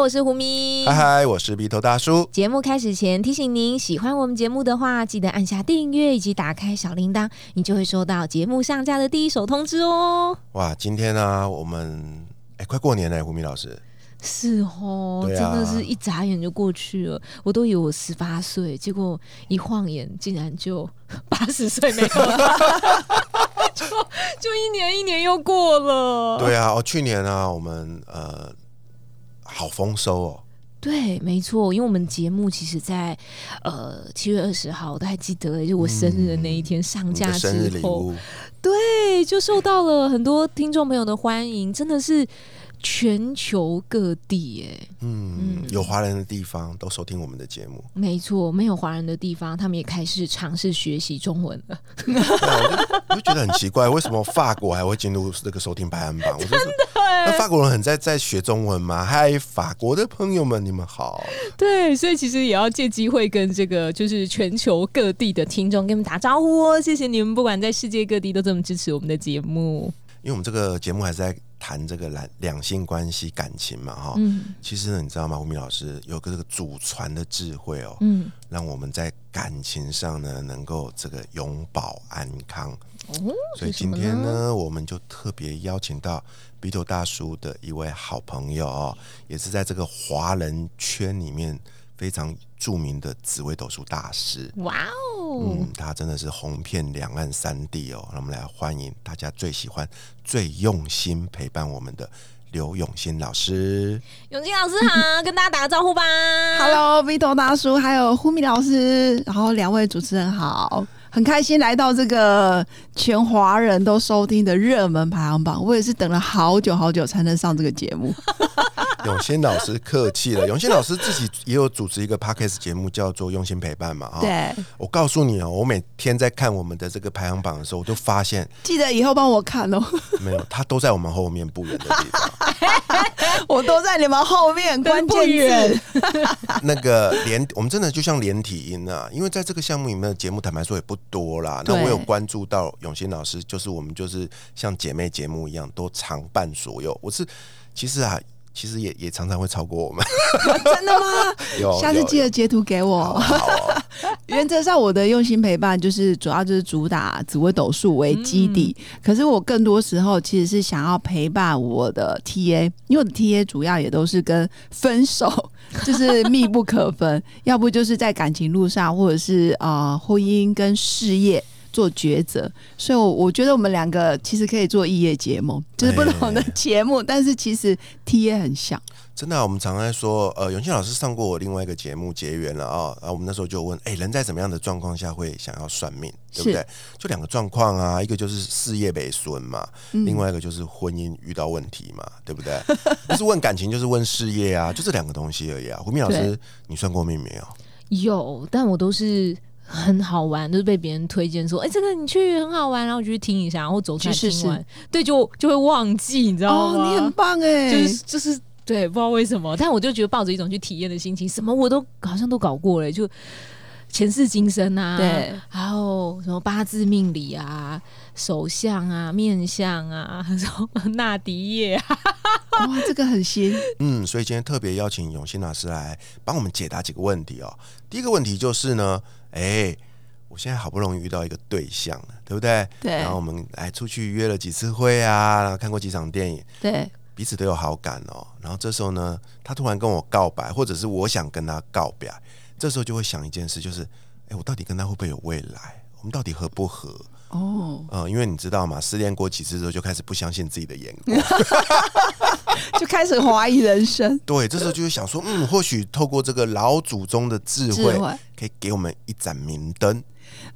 我是胡咪。嗨嗨，我是鼻头大叔。节目开始前提醒您，喜欢我们节目的话，记得按下订阅以及打开小铃铛，你就会收到节目上架的第一手通知哦。哇，今天呢，我们哎，快过年了，胡咪老师。是哦，真的是一眨眼就过去了。我都以为我十八岁，结果一晃眼竟然就八十岁没有了，就就一年一年又过了。对啊，哦，去年呢，我们呃。好丰收哦！对，没错，因为我们节目其实，在呃七月二十号，我都还记得，就我生日的那一天上架之后，对，就受到了很多听众朋友的欢迎，真的是。全球各地，哎，嗯，有华人的地方都收听我们的节目，没错，没有华人的地方，他们也开始尝试学习中文了。我就觉得很奇怪，为什么法国还会进入这个收听排行榜？我真的，那法国人很在在学中文吗？嗨，法国的朋友们，你们好。对，所以其实也要借机会跟这个就是全球各地的听众跟你们打招呼哦，谢谢你们，不管在世界各地都这么支持我们的节目。因为我们这个节目还是在。谈这个两两性关系感情嘛，哈，嗯，其实呢，你知道吗？吴明老师有个这个祖传的智慧哦，嗯，让我们在感情上呢能够这个永保安康。哦，所以今天呢，我们就特别邀请到鼻头大叔的一位好朋友哦，也是在这个华人圈里面。非常著名的紫微斗数大师，哇哦，嗯，他真的是红遍两岸三地哦。让我们来欢迎大家最喜欢、最用心陪伴我们的刘永新老师。永新老师好，跟大家打个招呼吧。Hello，Vito 大叔，还有呼米老师，然后两位主持人好。很开心来到这个全华人都收听的热门排行榜，我也是等了好久好久才能上这个节目。永新老师客气了，永新老师自己也有主持一个 podcast 节目，叫做《用心陪伴》嘛。对，我告诉你哦，我每天在看我们的这个排行榜的时候，我就发现，记得以后帮我看哦。没有，他都在我们后面不远的地方。我都在你们后面，关键字。那个连我们真的就像连体音啊，因为在这个项目里面的节目，坦白说也不多啦。那我有关注到永新老师，就是我们就是像姐妹节目一样，都常伴所有。我是其实啊。其实也也常常会超过我们，真的吗？有，下次记得截图给我。原则上，我的用心陪伴就是主要就是主打紫微斗数为基底，可是我更多时候其实是想要陪伴我的 TA，因为我的 TA 主要也都是跟分手 就是密不可分，要不就是在感情路上，或者是啊婚姻跟事业。做抉择，所以，我我觉得我们两个其实可以做异业节目，就是不同的节目，但是其实 T 也很像。真的，我们常在说，呃，永庆老师上过我另外一个节目结缘了啊，然后我们那时候就问，哎，人在怎么样的状况下会想要算命，对不对？就两个状况啊，一个就是事业被损嘛，另外一个就是婚姻遇到问题嘛，对不对？不是问感情，就是问事业啊，就这两个东西而已啊。胡明老师，你算过命没有？有，但我都是。很好玩，就是被别人推荐说，哎，这个你去很好玩，然后我就去听一下，然后走出来听完，对，就就会忘记，你知道吗？你很棒哎，就是就是对，不知道为什么，但我就觉得抱着一种去体验的心情，什么我都好像都搞过了，就前世今生啊，对，还有什么八字命理啊、手相啊、面相啊，什么纳迪叶，哇，这个很新，嗯，所以今天特别邀请永新老师来帮我们解答几个问题哦。第一个问题就是呢。哎，我现在好不容易遇到一个对象了，对不对？对。然后我们来出去约了几次会啊，然后看过几场电影，对，彼此都有好感哦。然后这时候呢，他突然跟我告白，或者是我想跟他告白，这时候就会想一件事，就是，哎，我到底跟他会不会有未来？我们到底合不合？哦，嗯，因为你知道嘛，失恋过几次之后，就开始不相信自己的眼光，就开始怀疑人生。对，这时候就会想说，嗯，或许透过这个老祖宗的智慧，可以给我们一盏明灯。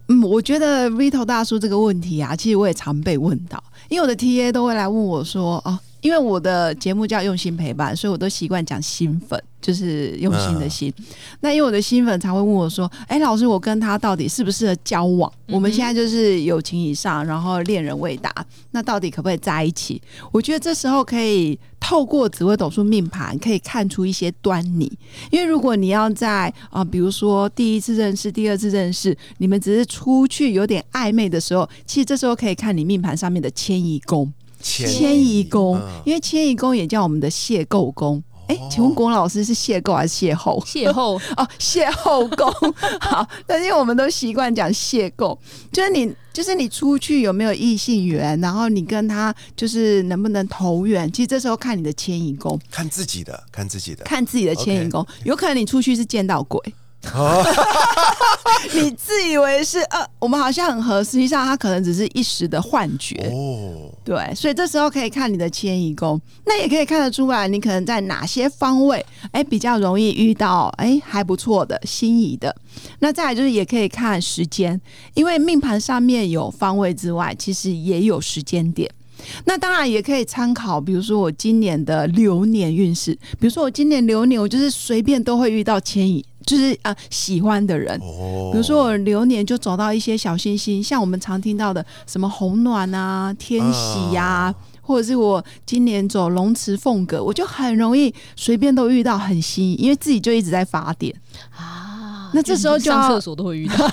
嗯，我觉得 Vito 大叔这个问题啊，其实我也常被问到，因为我的 TA 都会来问我说，哦。因为我的节目叫用心陪伴，所以我都习惯讲新粉，就是用心的心。那因为我的新粉才会问我说：“哎，老师，我跟他到底适不适合交往？我们现在就是友情以上，然后恋人未达，那到底可不可以在一起？”我觉得这时候可以透过紫微斗数命盘，可以看出一些端倪。因为如果你要在啊，比如说第一次认识、第二次认识，你们只是出去有点暧昧的时候，其实这时候可以看你命盘上面的迁移宫。迁移宫，因为迁移宫也叫我们的邂逅宫。哎，请问郭老师是邂逅还是邂逅？邂逅 哦，邂逅宫。好，但是因为我们都习惯讲邂逅，就是你，就是你出去有没有异性缘，然后你跟他就是能不能投缘。其实这时候看你的迁移宫，看自己的，看自己的，看自己的迁移宫，有可能你出去是见到鬼。你自以为是呃，我们好像很合，实际上它可能只是一时的幻觉哦。对，所以这时候可以看你的迁移宫，那也可以看得出来，你可能在哪些方位哎比较容易遇到哎还不错的心仪的。那再来就是也可以看时间，因为命盘上面有方位之外，其实也有时间点。那当然也可以参考，比如说我今年的流年运势，比如说我今年流年，我就是随便都会遇到迁移，就是啊喜欢的人。哦。比如说我流年就走到一些小星星，像我们常听到的什么红暖啊、天喜呀，或者是我今年走龙池凤阁，我就很容易随便都遇到很吸引，因为自己就一直在发电啊。那这时候就上厕所都会遇到，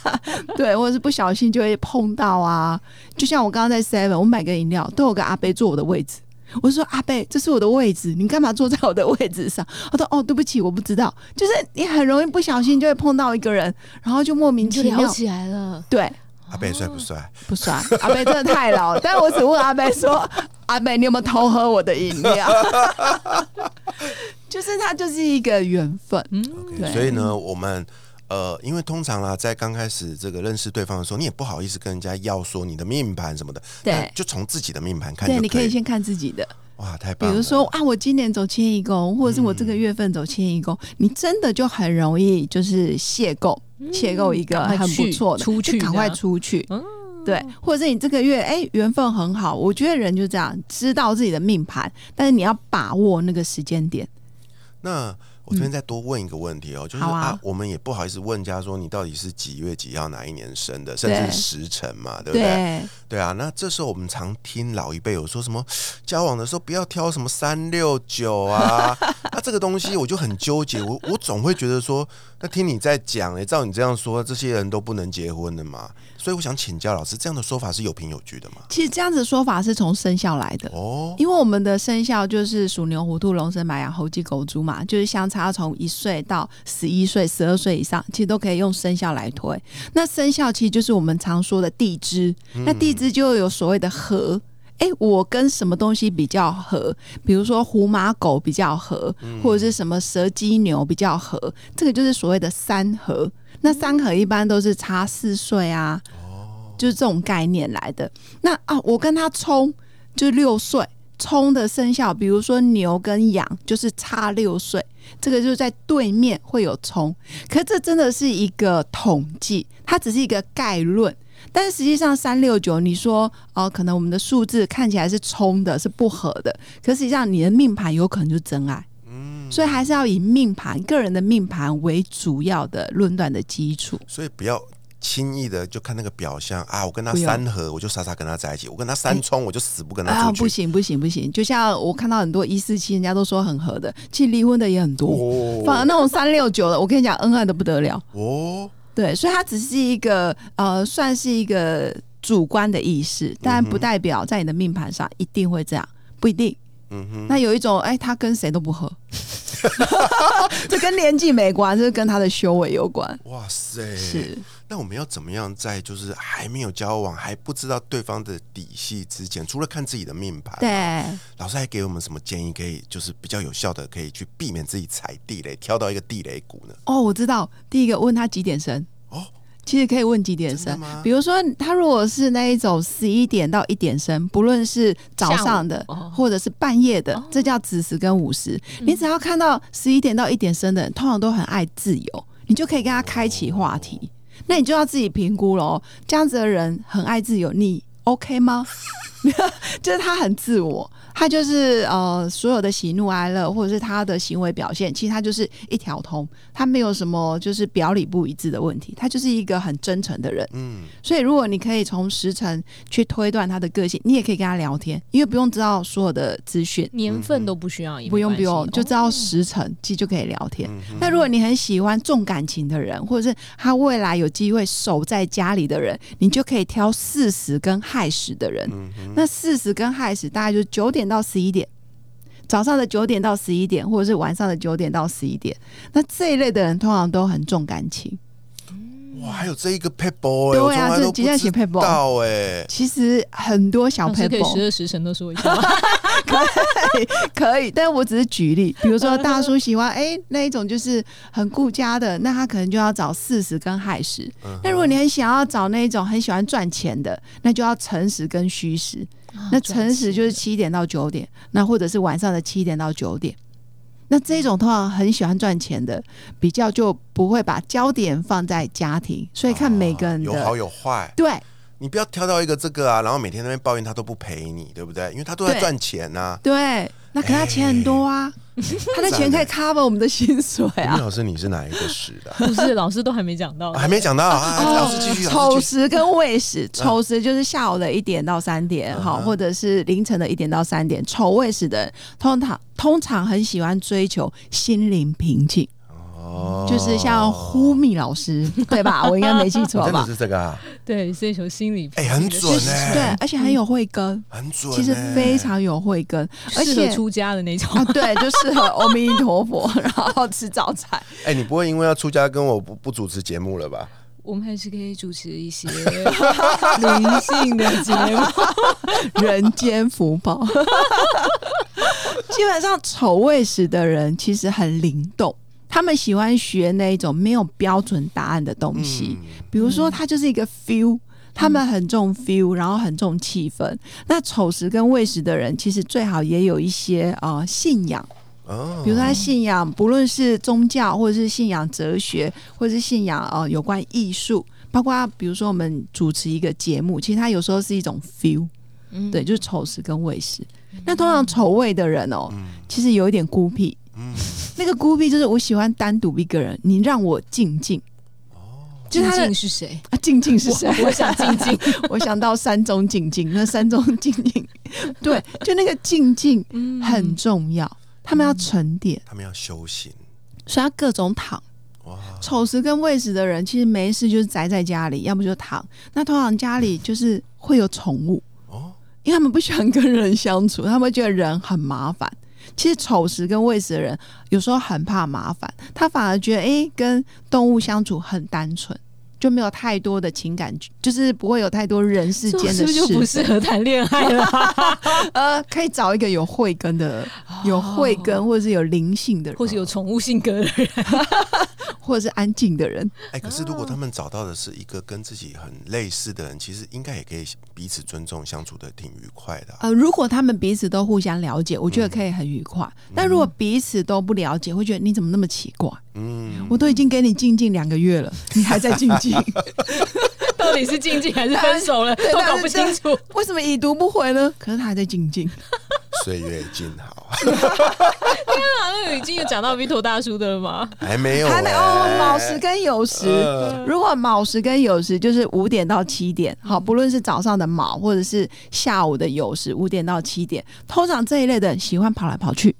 对，或者是不小心就会碰到啊。就像我刚刚在 Seven，我买个饮料，都有个阿贝坐我的位置。我说阿贝，这是我的位置，你干嘛坐在我的位置上？他说哦，对不起，我不知道。就是你很容易不小心就会碰到一个人，然后就莫名其妙起来了。对，阿贝帅不帅？不帅。阿贝真的太老了。但我只问阿贝说，阿贝，你有没有偷喝我的饮料？就是它就是一个缘分，嗯，对。所以呢，我们呃，因为通常啦，在刚开始这个认识对方的时候，你也不好意思跟人家要说你的命盘什么的，对，就从自己的命盘看。对，你可以先看自己的。哇，太棒了！比如说啊，我今年走迁移宫，或者是我这个月份走迁移宫，你真的就很容易就是邂逅，邂逅一个很不错的，出去赶快出去。对，或者是你这个月哎缘分很好，我觉得人就这样，知道自己的命盘，但是你要把握那个时间点。那我这边再多问一个问题哦，就是啊，我们也不好意思问家说你到底是几月几号哪一年生的，甚至时辰嘛，对不对？对啊，那这时候我们常听老一辈有说什么交往的时候不要挑什么三六九啊，那这个东西我就很纠结，我我总会觉得说，那听你在讲，照你这样说，这些人都不能结婚的嘛。所以我想请教老师，这样的说法是有凭有据的吗？其实这样子说法是从生肖来的哦，因为我们的生肖就是属牛、虎、兔、龙、蛇、马、羊、猴、鸡、狗、猪嘛，就是相差从一岁到十一岁、十二岁以上，其实都可以用生肖来推。那生肖其实就是我们常说的地支，那地支就有所谓的合。哎，我跟什么东西比较合？比如说虎、马、狗比较合，或者是什么蛇、鸡、牛比较合，这个就是所谓的三合。那三合一般都是差四岁啊，就是这种概念来的。那啊，我跟他冲就六岁，冲的生肖，比如说牛跟羊，就是差六岁，这个就是在对面会有冲。可这真的是一个统计，它只是一个概论。但是实际上三六九，你说哦，可能我们的数字看起来是冲的，是不合的。可实际上你的命盘有可能就是真爱。嗯所以还是要以命盘、个人的命盘为主要的论断的基础。所以不要轻易的就看那个表象啊！我跟他三合，我就傻傻跟他在一起；我跟他三冲，我就死不跟他啊！不行不行不行！就像我看到很多一四七，人家都说很合的，其实离婚的也很多。反而那种三六九的，我跟你讲，恩爱的不得了哦。对，所以它只是一个呃，算是一个主观的意识，但不代表在你的命盘上一定会这样，不一定。嗯哼，那有一种，哎，他跟谁都不合，这跟年纪没关，这是跟他的修为有关。哇塞，是。那我们要怎么样在就是还没有交往，还不知道对方的底细之前，除了看自己的命盘，对，老师还给我们什么建议，可以就是比较有效的，可以去避免自己踩地雷，挑到一个地雷谷呢？哦，我知道，第一个问他几点生。哦。其实可以问几点生，比如说他如果是那一种十一点到一点生，不论是早上的或者是半夜的，这叫子时跟午时。你只要看到十一点到一点生的人，通常都很爱自由，你就可以跟他开启话题。那你就要自己评估喽，这样子的人很爱自由，你 OK 吗？就是他很自我。他就是呃，所有的喜怒哀乐，或者是他的行为表现，其实他就是一条通，他没有什么就是表里不一致的问题，他就是一个很真诚的人。嗯，所以如果你可以从时辰去推断他的个性，你也可以跟他聊天，因为不用知道所有的资讯，年份都不需要，不用不用，就知道时辰，其实就可以聊天。那如果你很喜欢重感情的人，或者是他未来有机会守在家里的人，你就可以挑四十跟亥时的人。那四十跟亥时大概就是九点。到十一点，早上的九点到十一点，或者是晚上的九点到十一点，那这一类的人通常都很重感情。哇，还有这一个 paper，对啊，这今天写 paper 到哎，其实很多小 paper，可以十二时辰都说一下，可以可以，但是我只是举例，比如说大叔喜欢哎那一种就是很顾家的，那他可能就要找四十跟亥时。那如果你很想要找那一种很喜欢赚钱的，那就要诚实跟戌时。那晨时就是七点到九点，那或者是晚上的七点到九点。那这种通常很喜欢赚钱的，比较就不会把焦点放在家庭，所以看每个人有好有坏。对，你不要挑到一个这个啊，然后每天那边抱怨他都不陪你，对不对？因为他都在赚钱呐。对。那可他钱很多啊，他的钱可以 cover 我们的薪水啊。老师，你是哪一个时的？不是，老师都还没讲到，还没讲到啊。老师继续。丑时跟未时，丑时就是下午的一点到三点，好，或者是凌晨的一点到三点。丑未时的通常通常很喜欢追求心灵平静。哦，就是像呼密老师，对吧？我应该没记错吧？是这个啊？对，追求心理，哎，很准哎，对，而且很有慧根，很准，其实非常有慧根，而且出家的那种，对，就适合阿弥陀佛，然后吃早餐。哎，你不会因为要出家跟我不不主持节目了吧？我们还是可以主持一些 灵性的节目，人间福报。基本上丑味时的人其实很灵动。他们喜欢学那一种没有标准答案的东西，比如说，他就是一个 feel，他们很重 feel，然后很重气氛。那丑时跟未时的人，其实最好也有一些啊信仰，哦，比如说他信仰，不论是宗教，或者是信仰哲学，或者是信仰啊有关艺术，包括比如说我们主持一个节目，其实他有时候是一种 feel，嗯，对，就是丑时跟未时。那通常丑未的人哦，其实有一点孤僻。嗯，那个孤僻就是我喜欢单独一个人，你让我静静。哦，静静是谁啊？静静是谁？我想静静，我想到山中静静。那山中静静，对，就那个静静很重要。他们要沉淀，他们要修行，所以他各种躺。哇，丑时跟未时的人，其实没事就是宅在家里，要不就躺。那通常家里就是会有宠物哦，因为他们不喜欢跟人相处，他们会觉得人很麻烦。其实丑食跟喂食的人有时候很怕麻烦，他反而觉得哎，跟动物相处很单纯。就没有太多的情感，就是不会有太多人世间的 事，就不适合谈恋爱了。呃，可以找一个有慧根的、有慧根或者是有灵性的人，或是有宠物性格的人，或者是安静的人。哎，可是如果他们找到的是一个跟自己很类似的人，其实应该也可以彼此尊重，相处的挺愉快的。呃，如果他们彼此都互相了解，我觉得可以很愉快。但如果彼此都不了解，会觉得你怎么那么奇怪？嗯，我都已经给你静静两个月了，你还在静静。到底是静静还是分手了？都搞不清楚。为什么已读不回呢？可是他还在静静。岁月静好。天哪，那已经有讲到 Vito 大叔的了吗？还没有。还没哦。卯时跟酉时，如果卯时跟酉时就是五点到七点，好，不论是早上的卯或者是下午的酉时，五点到七点，通常这一类的人喜欢跑来跑去。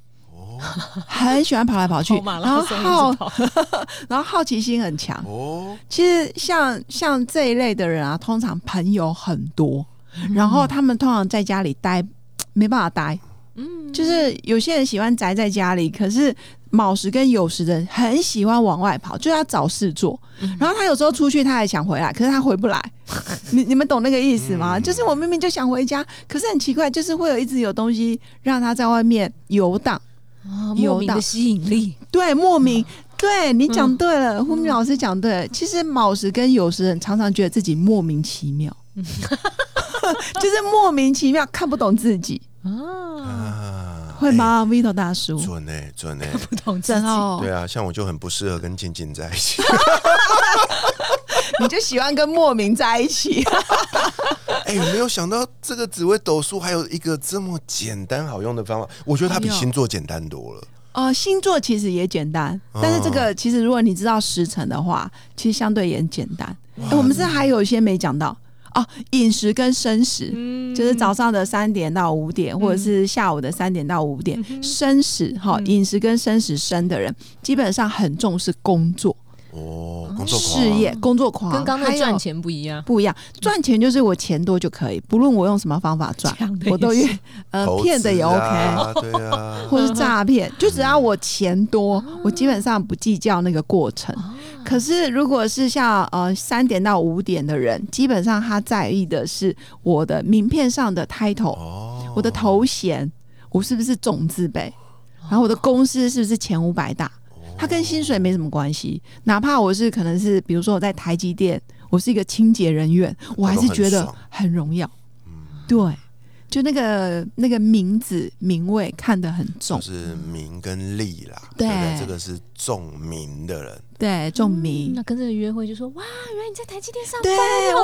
很喜欢跑来跑去，然后好，然后好奇心很强。哦，其实像像这一类的人啊，通常朋友很多，然后他们通常在家里待 没办法待。嗯，就是有些人喜欢宅在家里，可是卯时跟酉时的人很喜欢往外跑，就要找事做。然后他有时候出去，他还想回来，可是他回不来。你你们懂那个意思吗？就是我明明就想回家，可是很奇怪，就是会有一直有东西让他在外面游荡。啊，莫名的吸引力，对，莫名，对你讲对了，胡明老师讲对了。其实卯时跟酉时人常常觉得自己莫名其妙，就是莫名其妙看不懂自己啊，会吗？Vito 大叔，准呢，准呢，不懂真哦。对啊，像我就很不适合跟静静在一起，你就喜欢跟莫名在一起。哎，没有想到这个紫微斗数还有一个这么简单好用的方法，我觉得它比星座简单多了。哦，星座其实也简单，但是这个其实如果你知道时辰的话，其实相对也很简单。我们这还有一些没讲到。哦，饮食跟生食，就是早上的三点到五点，或者是下午的三点到五点，生食哈，饮食跟生食生的人，基本上很重视工作。哦，工作事业，工作狂，跟刚才赚钱不一样，不一样，赚钱就是我钱多就可以，不论我用什么方法赚，我都愿呃骗的也 OK，对啊，或是诈骗，就只要我钱多，我基本上不计较那个过程。可是，如果是像呃三点到五点的人，基本上他在意的是我的名片上的 title，我的头衔，我是不是总字辈，然后我的公司是不是前五百大，他跟薪水没什么关系。哪怕我是可能是，比如说我在台积电，我是一个清洁人员，我还是觉得很荣耀。对。就那个那个名字名位看得很重，就是名跟利啦。对，这个是重名的人，对重名。那跟这个约会就说哇，原来你在台积电上班，哇，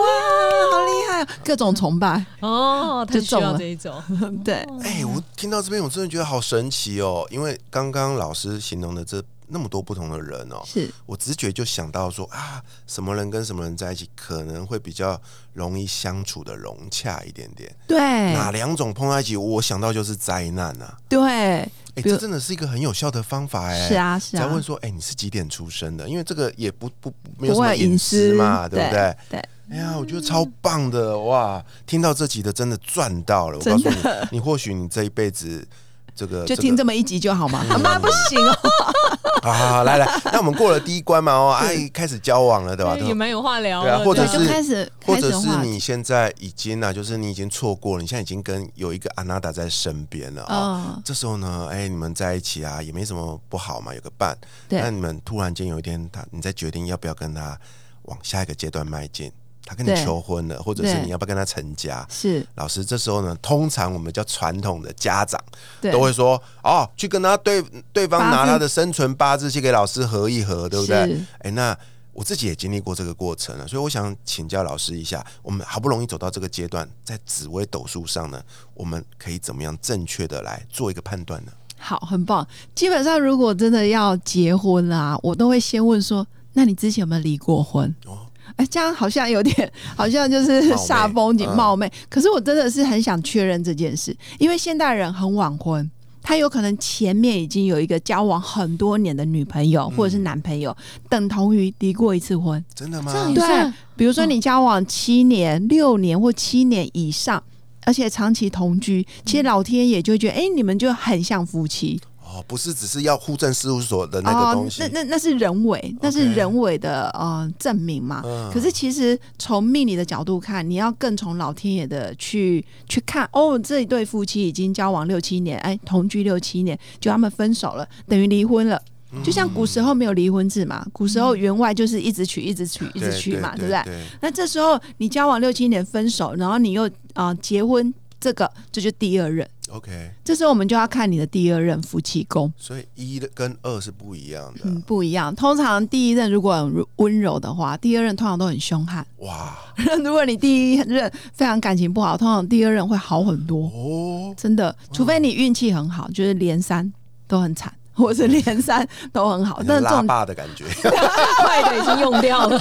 好厉害，各种崇拜哦，就中了这一种。对，哎，我听到这边我真的觉得好神奇哦，因为刚刚老师形容的这。那么多不同的人哦，是我直觉就想到说啊，什么人跟什么人在一起可能会比较容易相处的融洽一点点。对，哪两种碰在一起，我想到就是灾难啊。对，哎，这真的是一个很有效的方法哎。是啊，是啊。再问说，哎，你是几点出生的？因为这个也不不没有什么隐私嘛，对不对？对。哎呀，我觉得超棒的哇！听到这集的真的赚到了。我告诉你，你或许你这一辈子。这个就听这么一集就好吗？妈不行哦！好好好，来来，那我们过了第一关嘛，哦，哎，开始交往了，对吧？也蛮有话聊，对啊，或者是开始，或者是你现在已经呢，就是你已经错过了，你现在已经跟有一个安娜达在身边了啊。这时候呢，哎，你们在一起啊，也没什么不好嘛，有个伴。那你们突然间有一天，他你在决定要不要跟他往下一个阶段迈进。他跟你求婚了，或者是你要不要跟他成家？是老师，这时候呢，通常我们叫传统的家长都会说：“哦，去跟他对对方拿他的生存八字去给老师合一合，对不对？”哎，那我自己也经历过这个过程了，所以我想请教老师一下：我们好不容易走到这个阶段，在紫微斗数上呢，我们可以怎么样正确的来做一个判断呢？好，很棒。基本上，如果真的要结婚啊，我都会先问说：“那你之前有没有离过婚？”哦。哎，这样好像有点，好像就是煞风景冒昧。可是我真的是很想确认这件事，因为现代人很晚婚，他有可能前面已经有一个交往很多年的女朋友或者是男朋友，等同于离过一次婚。真的吗？对，比如说你交往七年、六年或七年以上，而且长期同居，其实老天爷就觉得，哎，你们就很像夫妻。哦，不是，只是要户政事务所的那个东西，那那那是人为，那是人为的呃证明嘛。可是其实从命理的角度看，你要更从老天爷的去去看。哦，这一对夫妻已经交往六七年，哎，同居六七年，就他们分手了，等于离婚了。就像古时候没有离婚制嘛，古时候员外就是一直娶，一直娶，一直娶嘛，对不对？那这时候你交往六七年分手，然后你又啊结婚，这个这就第二任。OK，这时候我们就要看你的第二任夫妻宫，所以一跟二是不一样的，嗯，不一样。通常第一任如果温柔的话，第二任通常都很凶悍。哇，如果你第一任非常感情不好，通常第二任会好很多哦。真的，除非你运气很好，就是连三都很惨，或是连三都很好，但是拉霸的感觉，坏的已经用掉了。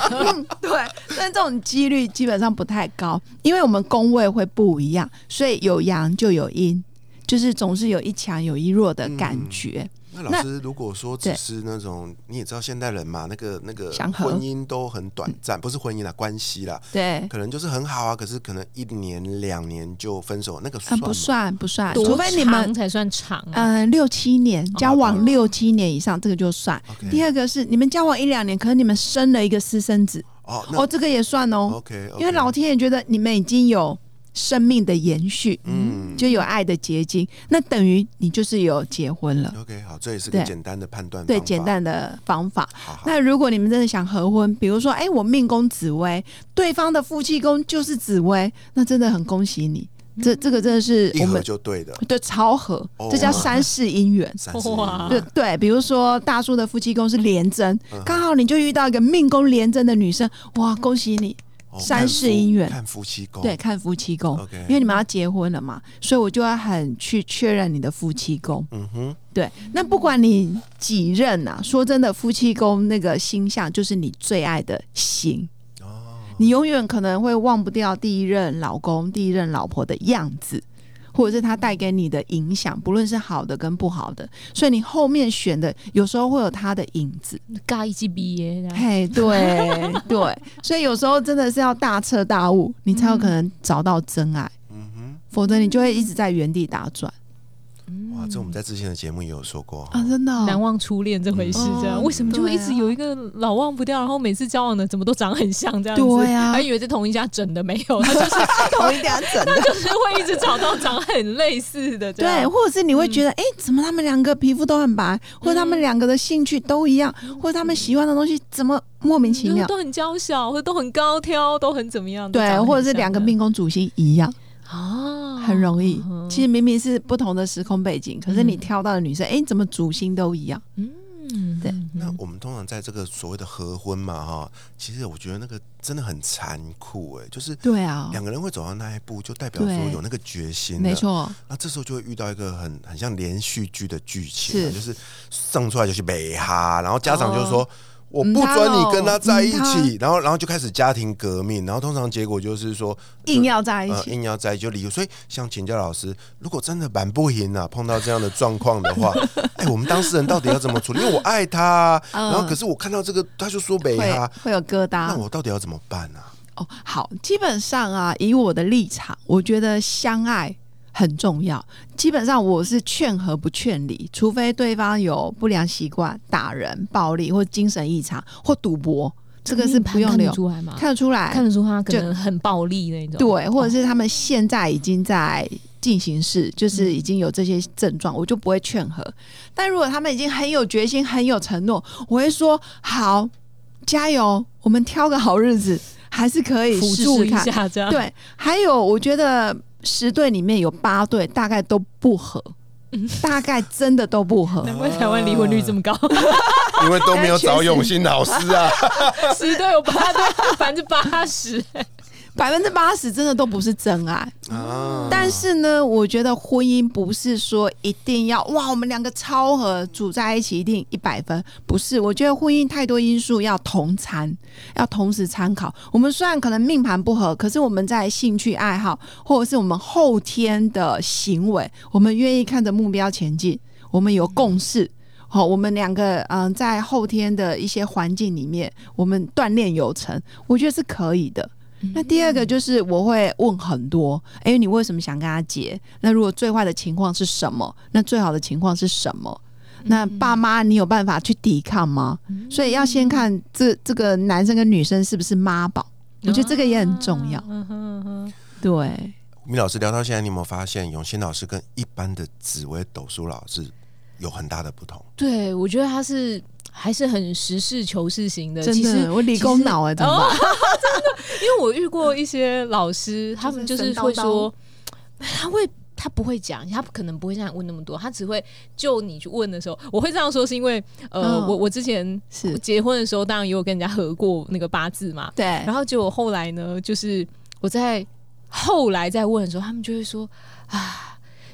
对，但这种几率基本上不太高，因为我们宫位会不一样，所以有阳就有阴。就是总是有一强有一弱的感觉。那老师，如果说只是那种，你也知道现代人嘛，那个那个婚姻都很短暂，不是婚姻啦，关系啦，对，可能就是很好啊，可是可能一年两年就分手，那个算不算？不算，除非你们才算长。嗯，六七年交往六七年以上，这个就算。第二个是你们交往一两年，可能你们生了一个私生子，哦，哦，这个也算哦。OK，因为老天爷觉得你们已经有。生命的延续，嗯，就有爱的结晶，那等于你就是有结婚了。OK，好，这也是个简单的判断，对，简单的方法。那如果你们真的想合婚，比如说，哎，我命宫紫薇，对方的夫妻宫就是紫薇，那真的很恭喜你。这这个真的是我们就对的，对，超合，这叫 三世姻缘。哇，对对，比如说大叔的夫妻宫是廉贞，刚好你就遇到一个命宫廉贞的女生，哇，恭喜你。三世姻缘，看夫妻宫，对，看夫妻宫。因为你们要结婚了嘛，所以我就要很去确认你的夫妻宫。嗯哼，对。那不管你几任啊，说真的，夫妻宫那个星象就是你最爱的星。哦，你永远可能会忘不掉第一任老公、第一任老婆的样子。或者是他带给你的影响，不论是好的跟不好的，所以你后面选的有时候会有他的影子。嘎一起毕业，嘿，对 对，所以有时候真的是要大彻大悟，你才有可能找到真爱。嗯哼，否则你就会一直在原地打转。哇，这我们在之前的节目也有说过啊，真的难忘初恋这回事，这样。为什么就会一直有一个老忘不掉，然后每次交往的怎么都长很像这样子？对呀，还以为 是 同一家整的，没有，他就是同一家整的，就是会一直找到长很类似的。对，或者是你会觉得，哎，怎么他们两个皮肤都很白，或者他们两个的兴趣都一样，或者他们喜欢的东西怎么莫名其妙，都很娇小，或者都很高挑，都很怎么样？对，或者是两个命宫主星一样。哦，很容易。其实明明是不同的时空背景，可是你挑到的女生，哎，怎么主心都一样？嗯，对。那我们通常在这个所谓的合婚嘛，哈，其实我觉得那个真的很残酷，哎，就是对啊，两个人会走到那一步，就代表说有那个决心，没错。那这时候就会遇到一个很很像连续剧的剧情，就是生出来就是美哈，然后家长就说。我不准你跟他在一起，然后，然后就开始家庭革命，然后通常结果就是说硬要在一起，硬要在一起就离。所以，想请教老师，如果真的蛮不赢啊，碰到这样的状况的话，哎，我们当事人到底要怎么处理？因为我爱他，然后可是我看到这个，他就说没他会有疙瘩，那我到底要怎么办呢？哦，好，基本上啊，以我的立场，我觉得相爱。很重要，基本上我是劝和不劝离，除非对方有不良习惯、打人、暴力或精神异常或赌博，这个是不用留出来吗？看得出来，看得出他可能很暴力那种。对，或者是他们现在已经在进行式，就是已经有这些症状，我就不会劝和。但如果他们已经很有决心、很有承诺，我会说好，加油，我们挑个好日子，还是可以辅助一下这样。对，还有我觉得。十队里面有八队大概都不合，大概真的都不合。难怪台湾离婚率这么高，因为都没有找 永新老师啊。十对有八对，百分之八十。百分之八十真的都不是真爱啊！但是呢，我觉得婚姻不是说一定要哇，我们两个超合组在一起一定一百分，不是。我觉得婚姻太多因素要同参，要同时参考。我们虽然可能命盘不合，可是我们在兴趣爱好或者是我们后天的行为，我们愿意看着目标前进，我们有共识。好，我们两个嗯，在后天的一些环境里面，我们锻炼有成，我觉得是可以的。那第二个就是我会问很多，哎，你为什么想跟他结？那如果最坏的情况是什么？那最好的情况是什么？那爸妈你有办法去抵抗吗？所以要先看这这个男生跟女生是不是妈宝，我觉得这个也很重要。嗯对，米老师聊到现在，你有没有发现永新老师跟一般的紫薇斗数老师有很大的不同？对，我觉得他是。还是很实事求是型的，真的，我理工脑哎，真的，因为我遇过一些老师，他们就是会说，他会他不会讲，他可能不会这样问那么多，他只会就你去问的时候，我会这样说，是因为呃，我我之前是。结婚的时候，当然也有跟人家合过那个八字嘛，对，然后结果后来呢，就是我在后来再问的时候，他们就会说啊。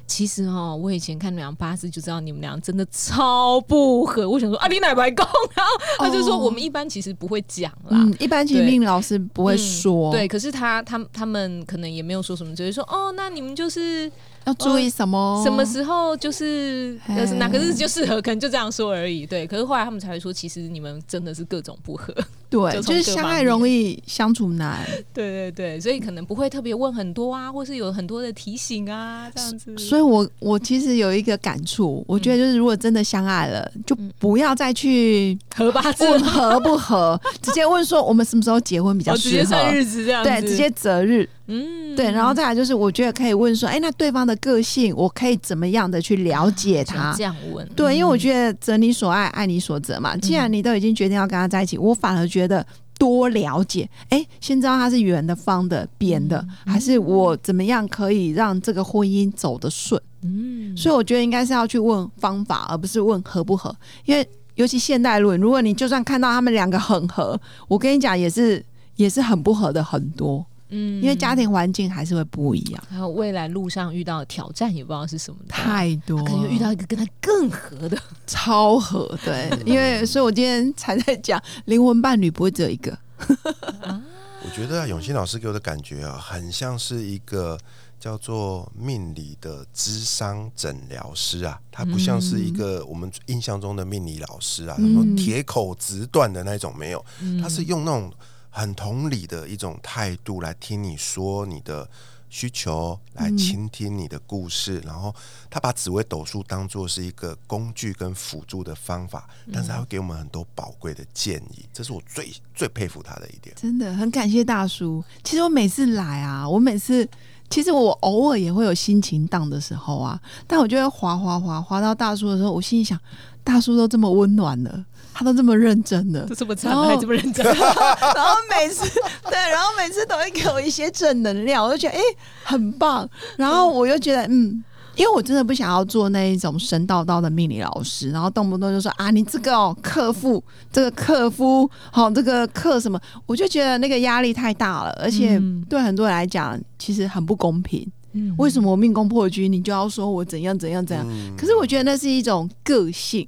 其实哦，我以前看两八字就知道你们俩真的超不合。我想说啊，你奶白公，然后他就说我们一般其实不会讲啦，一般其实命老师不会说。对，可是他他他们可能也没有说什么，只是说哦，那你们就是。要注意什么？什么时候就是呃哪个日子就适合？可能就这样说而已。对，可是后来他们才会说，其实你们真的是各种不合。对，就是相爱容易相处难。对对对，所以可能不会特别问很多啊，或是有很多的提醒啊，这样子。所以我我其实有一个感触，我觉得就是如果真的相爱了，就不要再去合八字问合不合，直接问说我们什么时候结婚比较适合？日子这样对，直接择日。嗯，对，然后再来就是，我觉得可以问说，哎，那对方的个性，我可以怎么样的去了解他？这样问，对，因为我觉得择你所爱，爱你所择嘛。既然你都已经决定要跟他在一起，我反而觉得多了解，哎，先知道他是圆的、方的、扁的，还是我怎么样可以让这个婚姻走得顺？嗯，所以我觉得应该是要去问方法，而不是问合不合。因为尤其现代论，如果你就算看到他们两个很合，我跟你讲也是。也是很不合的很多。嗯，因为家庭环境还是会不一样，还有未来路上遇到的挑战也不知道是什么，太多，可能遇到一个跟他更合的，超合。对，因为所以我今天才在讲灵魂伴侣不会只有一个。我觉得永新老师给我的感觉啊，很像是一个叫做命理的智商诊疗师啊，他不像是一个我们印象中的命理老师啊，什么铁口直断的那种没有，他是用那种。很同理的一种态度来听你说你的需求，来倾听你的故事，然后他把紫微斗数当做是一个工具跟辅助的方法，但是他会给我们很多宝贵的建议，这是我最最佩服他的一点。真的很感谢大叔。其实我每次来啊，我每次其实我偶尔也会有心情荡的时候啊，但我就会滑滑滑滑到大叔的时候，我心里想，大叔都这么温暖了。他都这么认真的，都这么惨，还这么认真。然后每次对，然后每次都会给我一些正能量，我就觉得哎很棒。然后我又觉得嗯，因为我真的不想要做那一种神叨叨的命理老师，然后动不动就说啊你这个哦克夫这个克夫好这个克什么，我就觉得那个压力太大了，而且对很多人来讲其实很不公平。嗯，为什么我命宫破军，你就要说我怎样怎样怎样？可是我觉得那是一种个性。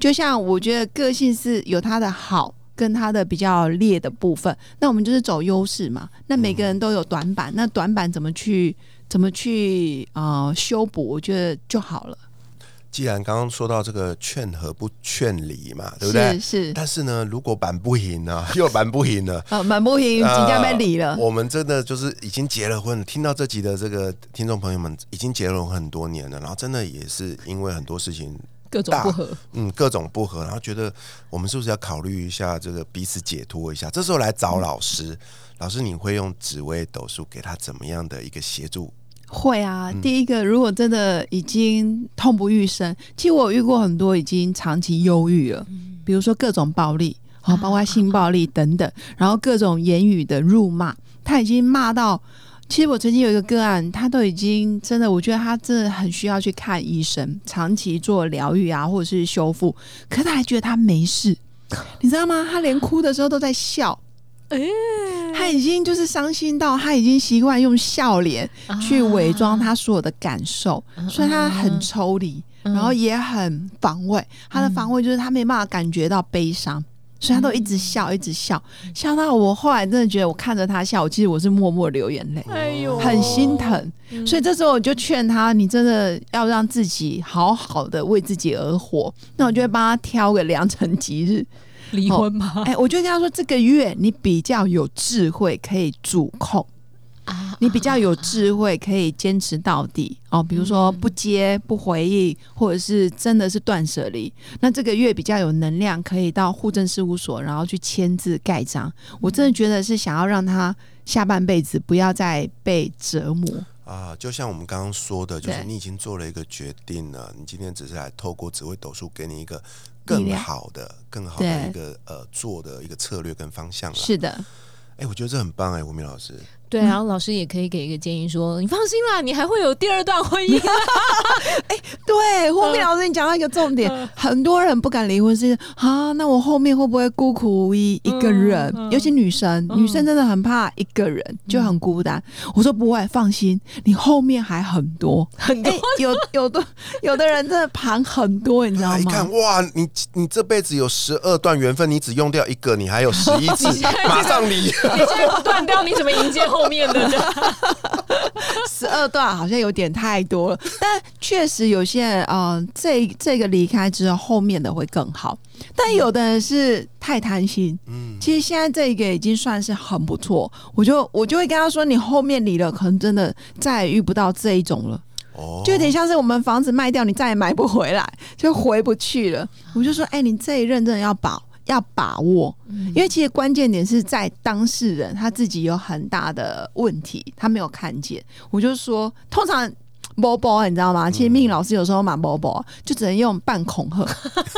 就像我觉得个性是有他的好跟他的比较劣的部分，那我们就是走优势嘛。那每个人都有短板，那短板怎么去怎么去啊修补？我觉得就好了。既然刚刚说到这个劝和不劝离嘛，对不对？是。但是呢，如果板不赢呢，又板不赢了啊，板不赢，即将被离了。我们真的就是已经结了婚，听到这集的这个听众朋友们已经结了婚很多年了，然后真的也是因为很多事情。各种不合，嗯，各种不合，然后觉得我们是不是要考虑一下这个彼此解脱一下？这时候来找老师，老师你会用紫微斗数给他怎么样的一个协助？会啊，第一个，如果真的已经痛不欲生，其实我遇过很多已经长期忧郁了，比如说各种暴力，好，包括性暴力等等，然后各种言语的辱骂，他已经骂到。其实我曾经有一个个案，他都已经真的，我觉得他真的很需要去看医生，长期做疗愈啊，或者是修复。可他还觉得他没事，你知道吗？他连哭的时候都在笑，哎，他已经就是伤心到他已经习惯用笑脸去伪装他所有的感受，所以他很抽离，然后也很防卫。他的防卫就是他没办法感觉到悲伤。所以他都一直笑，一直笑，笑到我后来真的觉得，我看着他笑，其实我是默默流眼泪，哎呦，很心疼。所以这时候我就劝他，你真的要让自己好好的为自己而活。那我就会帮他挑个良辰吉日，离婚吗？哎，我就跟他说，这个月你比较有智慧，可以主控。你比较有智慧，可以坚持到底哦。比如说不接不回应，或者是真的是断舍离。那这个月比较有能量，可以到户政事务所，然后去签字盖章。我真的觉得是想要让他下半辈子不要再被折磨啊。就像我们刚刚说的，就是你已经做了一个决定了，你今天只是来透过紫微斗数给你一个更好的、更好的一个呃做的一个策略跟方向了。是的，哎，我觉得这很棒哎，吴明老师。对，然后老师也可以给一个建议，说你放心啦，你还会有第二段婚姻。哎，对，后面老师，你讲到一个重点，很多人不敢离婚是啊，那我后面会不会孤苦无依一个人？尤其女生，女生真的很怕一个人，就很孤单。我说不会，放心，你后面还很多很多，有有的有的人真的盘很多，你知道吗？你看哇，你你这辈子有十二段缘分，你只用掉一个，你还有十一次，马上离。你现在不断掉，你怎么迎接后？后面的 十二段好像有点太多了，但确实有些人啊，这这个离开之后，后面的会更好。但有的人是太贪心，嗯，其实现在这个已经算是很不错。我就我就会跟他说，你后面离了，可能真的再也遇不到这一种了。哦，就有点像是我们房子卖掉，你再也买不回来，就回不去了。我就说，哎，你这一任真的要保。要把握，因为其实关键点是在当事人他自己有很大的问题，他没有看见。我就说，通常波波你知道吗？其实命老师有时候蛮波波，就只能用半恐吓。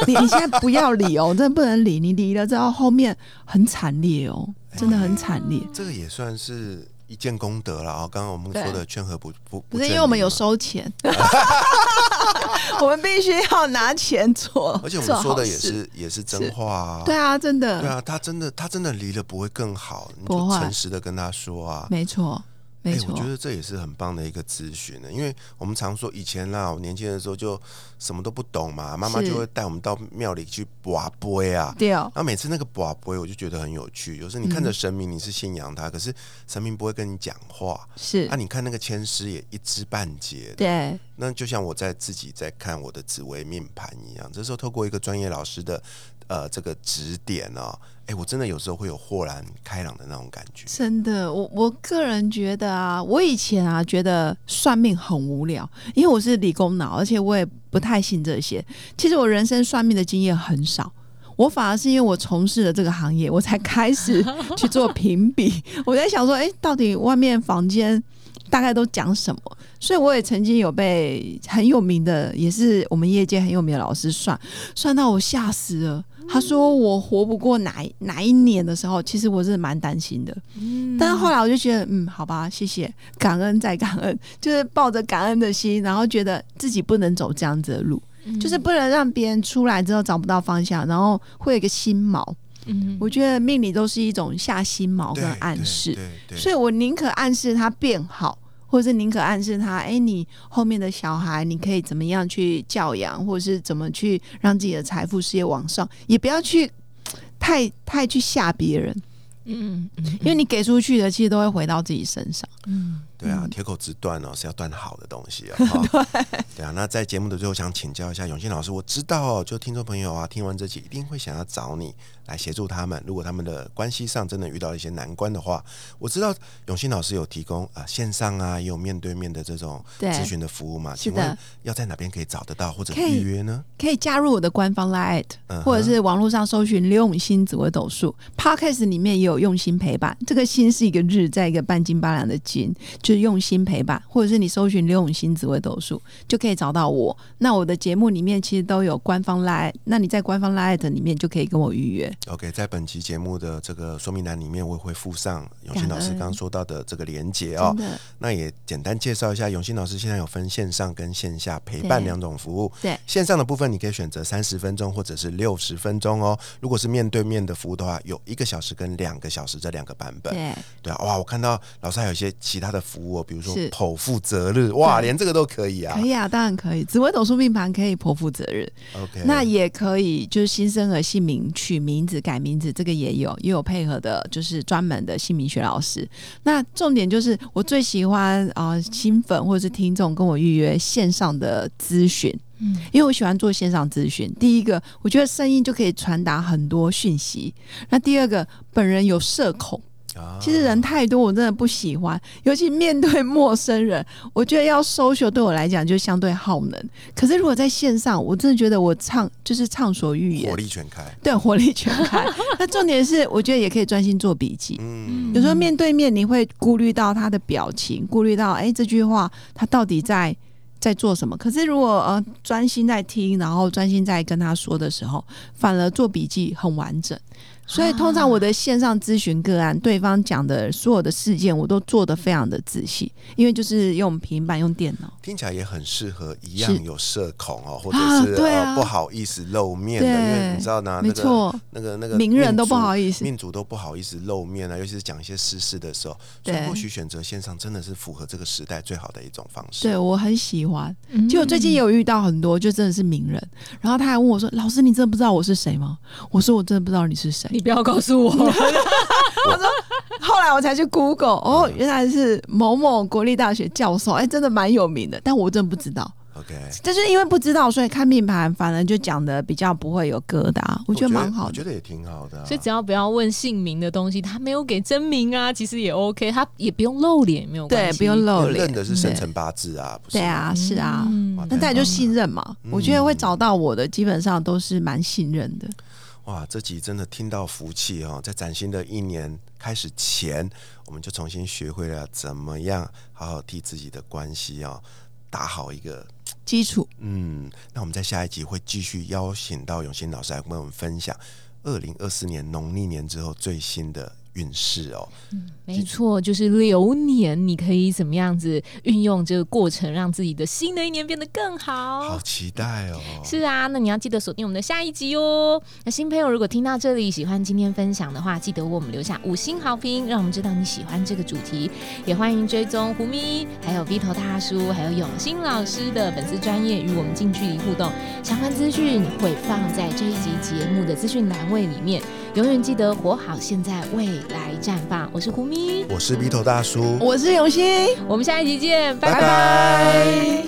你 你现在不要理哦，真的不能理。你理了之后，后面很惨烈哦，真的很惨烈。这个也算是。一件功德了啊！刚刚我们说的劝和不不不是因为我们有收钱，我们必须要拿钱做，而且我们说的也是也是真话啊！对啊，真的，对啊，他真的他真的离了不会更好，你就诚实的跟他说啊，没错。哎，我觉得这也是很棒的一个咨询呢，因为我们常说以前啦，我年轻的时候就什么都不懂嘛，妈妈就会带我们到庙里去卜杯啊，对哦。然后每次那个卜杯，我就觉得很有趣。有时候你看着神明，你是信仰他，可是神明不会跟你讲话，是。啊，你看那个签诗也一知半解，对。那就像我在自己在看我的紫微命盘一样，这时候透过一个专业老师的。呃，这个指点呢，哎，我真的有时候会有豁然开朗的那种感觉。真的，我我个人觉得啊，我以前啊觉得算命很无聊，因为我是理工脑，而且我也不太信这些。其实我人生算命的经验很少，我反而是因为我从事了这个行业，我才开始 去做评比。我在想说，哎，到底外面房间大概都讲什么？所以我也曾经有被很有名的，也是我们业界很有名的老师算，算到我吓死了。他说我活不过哪哪一年的时候，其实我是蛮担心的。嗯，但是后来我就觉得，嗯，好吧，谢谢，感恩再感恩，就是抱着感恩的心，然后觉得自己不能走这样子的路，就是不能让别人出来之后找不到方向，然后会有一个心锚。嗯，我觉得命里都是一种下心锚跟暗示，所以我宁可暗示他变好。或者是宁可暗示他，哎，你后面的小孩，你可以怎么样去教养，或者是怎么去让自己的财富事业往上，也不要去太太去吓别人，嗯嗯，因为你给出去的，其实都会回到自己身上，嗯。对啊，铁口直断哦，是要断好的东西 啊。对，对啊。那在节目的最后，想请教一下永信老师，我知道哦，就听众朋友啊，听完这集一定会想要找你来协助他们。如果他们的关系上真的遇到一些难关的话，我知道永信老师有提供啊线上啊，也有面对面的这种咨询的服务嘛。请问要在哪边可以找得到或者预约呢？可以加入我的官方 Line，或者是网络上搜寻刘永新紫微斗数 Podcast 里面也有用心陪伴。这个心是一个日，在一个半斤八两的斤。是用心陪伴，或者是你搜寻刘永新紫微斗数，就可以找到我。那我的节目里面其实都有官方 Line，那你在官方 Line 里面就可以跟我预约。OK，在本期节目的这个说明栏里面，我会附上永新老师刚刚说到的这个连接哦。那也简单介绍一下，永新老师现在有分线上跟线下陪伴两种服务。对，线上的部分你可以选择三十分钟或者是六十分钟哦。如果是面对面的服务的话，有一个小时跟两个小时这两个版本。对，对啊，哇，我看到老师还有一些其他的服务哦，比如说。剖腹择日哇，连这个都可以啊！可以啊，当然可以。紫微斗数命盘可以剖腹择日，OK。那也可以，就是新生儿姓名取名字改名字，这个也有，也有配合的，就是专门的姓名学老师。那重点就是我最喜欢啊，新粉或者是听众跟我预约线上的咨询，嗯，因为我喜欢做线上咨询。第一个，我觉得声音就可以传达很多讯息；那第二个，本人有社恐。其实人太多，我真的不喜欢，尤其面对陌生人，我觉得要 social 对我来讲就相对耗能。可是如果在线上，我真的觉得我畅就是畅所欲言，火力全开，对，火力全开。那重点是，我觉得也可以专心做笔记。嗯，有时候面对面你会顾虑到他的表情，顾虑到哎这句话他到底在在做什么。可是如果呃专心在听，然后专心在跟他说的时候，反而做笔记很完整。所以通常我的线上咨询个案，对方讲的所有的事件，我都做的非常的仔细，因为就是用平板用电脑，听起来也很适合一样有社恐哦，或者是不好意思露面的，因为你知道呢，没错，那个那个名人都不好意思，命主都不好意思露面啊，尤其是讲一些私事的时候，所以或许选择线上真的是符合这个时代最好的一种方式。对我很喜欢，就我最近也有遇到很多，就真的是名人，然后他还问我说：“老师，你真的不知道我是谁吗？”我说：“我真的不知道你是谁。”你不要告诉我，我说，后来我才去 Google，哦，原来是某某国立大学教授，哎，真的蛮有名的，但我真的不知道。OK，就是因为不知道，所以看命盘，反而就讲的比较不会有疙瘩，我觉得蛮好的，我觉得也挺好的。所以只要不要问姓名的东西，他没有给真名啊，其实也 OK，他也不用露脸，没有对，不用露脸，认的是生辰八字啊，不是？对啊，是啊，那大家就信任嘛。我觉得会找到我的，基本上都是蛮信任的。哇，这集真的听到福气哦！在崭新的一年开始前，我们就重新学会了怎么样好好替自己的关系哦打好一个基础。嗯，那我们在下一集会继续邀请到永新老师来跟我们分享二零二四年农历年之后最新的运势哦。嗯，没错，就是流年，你可以怎么样子运用这个过程，让自己的新的一年变得更好？好期待哦！是啊，那你要记得锁定我们的下一集哦。那新朋友如果听到这里喜欢今天分享的话，记得为我们留下五星好评，让我们知道你喜欢这个主题。也欢迎追踪胡咪，还有 V 头大叔，还有永兴老师的粉丝专业与我们近距离互动。相关资讯会放在这一集节目的资讯栏位里面。永远记得活好现在，未来绽放。我是胡咪，我是鼻头大叔，我是永新，我们下一集见，拜拜。